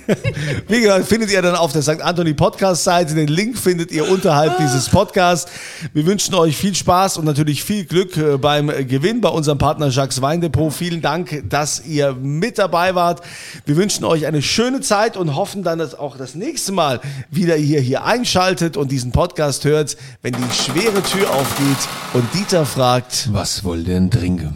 wie gesagt, findet ihr dann auf der St. Anthony Podcast Seite. Den Link findet ihr unterhalb dieses Podcasts. Wir wünschen euch viel Spaß und natürlich viel Glück äh, beim Gewinn bei unserem Partner Jacques Weindepot. Vielen Dank, dass ihr mit dabei wart. Wir wünschen euch eine schöne Zeit und hoffen dann, dass auch das nächste Mal wieder hier, hier einschaltet und diesen Podcast hört, wenn die schwere Tür aufgeht und Dieter fragt, Was wollt ihr denn trinken?